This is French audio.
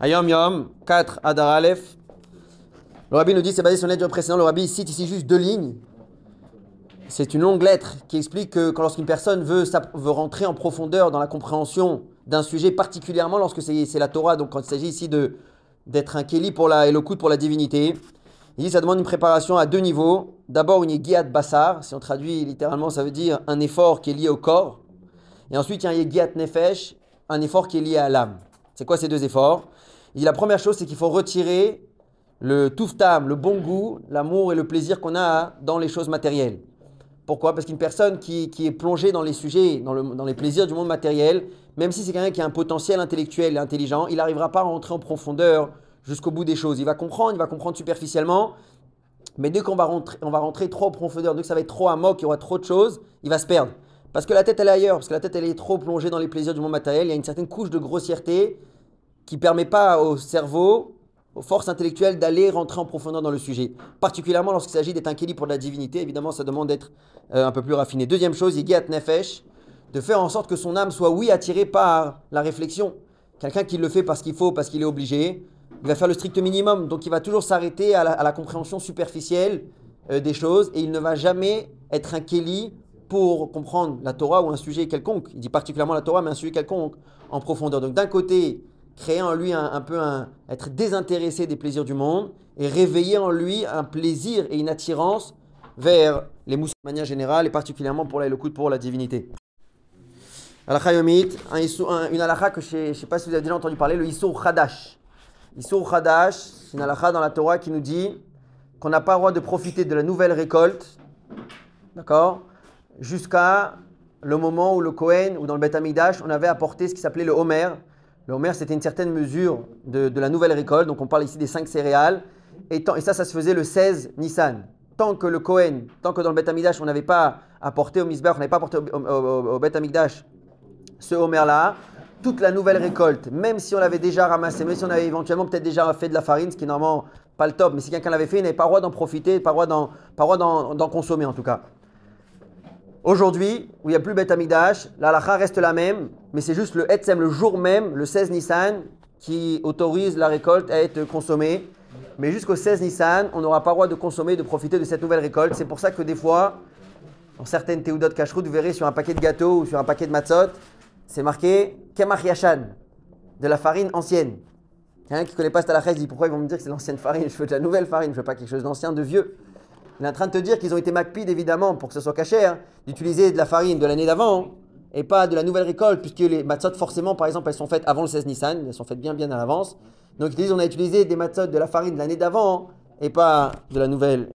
Ayom Yom 4 Adar Aleph. Le rabbi nous dit, c'est basé sur l'aide précédent. Le rabbi cite ici juste deux lignes. C'est une longue lettre qui explique que lorsqu'une personne veut, veut rentrer en profondeur dans la compréhension d'un sujet, particulièrement lorsque c'est la Torah, donc quand il s'agit ici d'être un Kéli pour la Elokut pour la divinité, il dit ça demande une préparation à deux niveaux. D'abord une Yegiat Bassar, si on traduit littéralement, ça veut dire un effort qui est lié au corps. Et ensuite il y a un Yegiat Nefesh, un effort qui est lié à l'âme. C'est quoi ces deux efforts? La première chose, c'est qu'il faut retirer le touftam, le bon goût, l'amour et le plaisir qu'on a dans les choses matérielles. Pourquoi? Parce qu'une personne qui, est plongée dans les sujets, dans, les plaisirs du monde matériel, même si c'est quelqu'un qui a un potentiel intellectuel et intelligent, il n'arrivera pas à rentrer en profondeur jusqu'au bout des choses. Il va comprendre, il va comprendre superficiellement, mais dès qu'on va rentrer, on va rentrer trop en profondeur, dès que ça va être trop amok, il y aura trop de choses, il va se perdre. Parce que la tête elle est ailleurs, parce que la tête elle est trop plongée dans les plaisirs du monde matériel, il y a une certaine couche de grossièreté qui ne permet pas au cerveau aux forces intellectuelles d'aller rentrer en profondeur dans le sujet. Particulièrement lorsqu'il s'agit d'être un kéli pour la divinité, évidemment, ça demande d'être euh, un peu plus raffiné. Deuxième chose, Yigiat Nefesh, de faire en sorte que son âme soit, oui, attirée par la réflexion. Quelqu'un qui le fait parce qu'il faut, parce qu'il est obligé, il va faire le strict minimum. Donc il va toujours s'arrêter à, la, compréhension superficielle euh, des choses et il ne va jamais être un kéli pour comprendre la Torah ou un sujet quelconque. Il dit particulièrement la Torah, mais un sujet quelconque en profondeur. Donc d'un côté, créer en lui un, peu un, être désintéressé des plaisirs du monde et réveiller en lui un plaisir et une attirance vers les mousses de manière générale et particulièrement pour la pour la divinité. Alakha Yomit, une alakha que je ne sais pas si vous avez déjà entendu parler, le Issour Khadash. Issour Khadash, c'est une alakha dans la Torah qui nous dit qu'on n'a pas le droit de profiter de la nouvelle récolte, d'accord, jusqu'à le moment où le Kohen ou dans le Beth Amidash, on avait apporté ce qui s'appelait le Homer, le Homer, c'était une certaine mesure de, la nouvelle récolte. Donc, on parle ici des cinq céréales. Et, ça, ça se faisait le 16 Nissan. Tant que le Kohen, tant que dans le Beth Amikdash, on n'avait pas apporté au Misbah, on n'avait pas apporté au, au, Beth Amikdash ce Homer-là, toute la nouvelle récolte, même si on l'avait déjà ramassé, même si on avait éventuellement peut-être déjà fait de la farine, ce qui est normalement pas le top, mais si quelqu'un l'avait fait, il n'avait pas le droit d'en profiter, pas le droit d'en consommer en tout cas. Aujourd'hui, où il n'y a plus Beth Amidash, la halakha reste la même, mais c'est juste le Etzem, le jour même, le 16 Nissan, qui autorise la récolte à être consommée. Mais jusqu'au 16 Nissan, on n'aura pas le droit de consommer, de profiter de cette nouvelle récolte. C'est pour ça que des fois, dans certaines Théoudot Kashrut, vous verrez sur un paquet de gâteaux ou sur un paquet de matzot, c'est marqué Kemach Yashan, de la farine ancienne. Il y a un qui ne connaît pas il dit pourquoi ils vont me dire que c'est l'ancienne farine? Je veux de la nouvelle farine, je veux pas quelque chose d'ancien, de vieux. Il est en train de te dire qu'ils ont été macpides, évidemment, pour que ce soit caché, hein, d'utiliser de la farine de l'année d'avant et pas de la nouvelle récolte, puisque les matzot, forcément, par exemple, elles sont faites avant le 16 Nissan, elles sont faites bien, bien à l'avance. Donc ils disent on a utilisé des matzot de la farine de l'année d'avant et pas de la nouvelle.